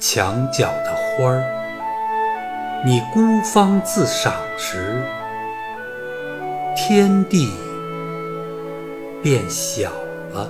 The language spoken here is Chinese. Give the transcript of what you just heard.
墙角的花儿，你孤芳自赏时，天地变小了。